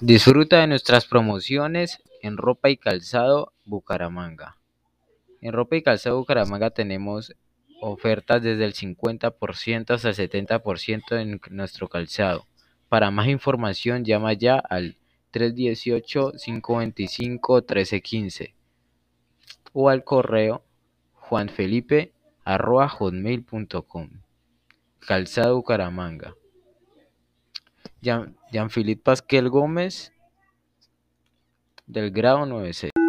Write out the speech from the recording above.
Disfruta de nuestras promociones en ropa y calzado Bucaramanga. En ropa y calzado Bucaramanga tenemos ofertas desde el 50% hasta el 70% en nuestro calzado. Para más información llama ya al 318-525-1315 o al correo juanfelipe.com. Calzado Bucaramanga. Jean, Jean Philippe Pasquel Gómez del grado 96.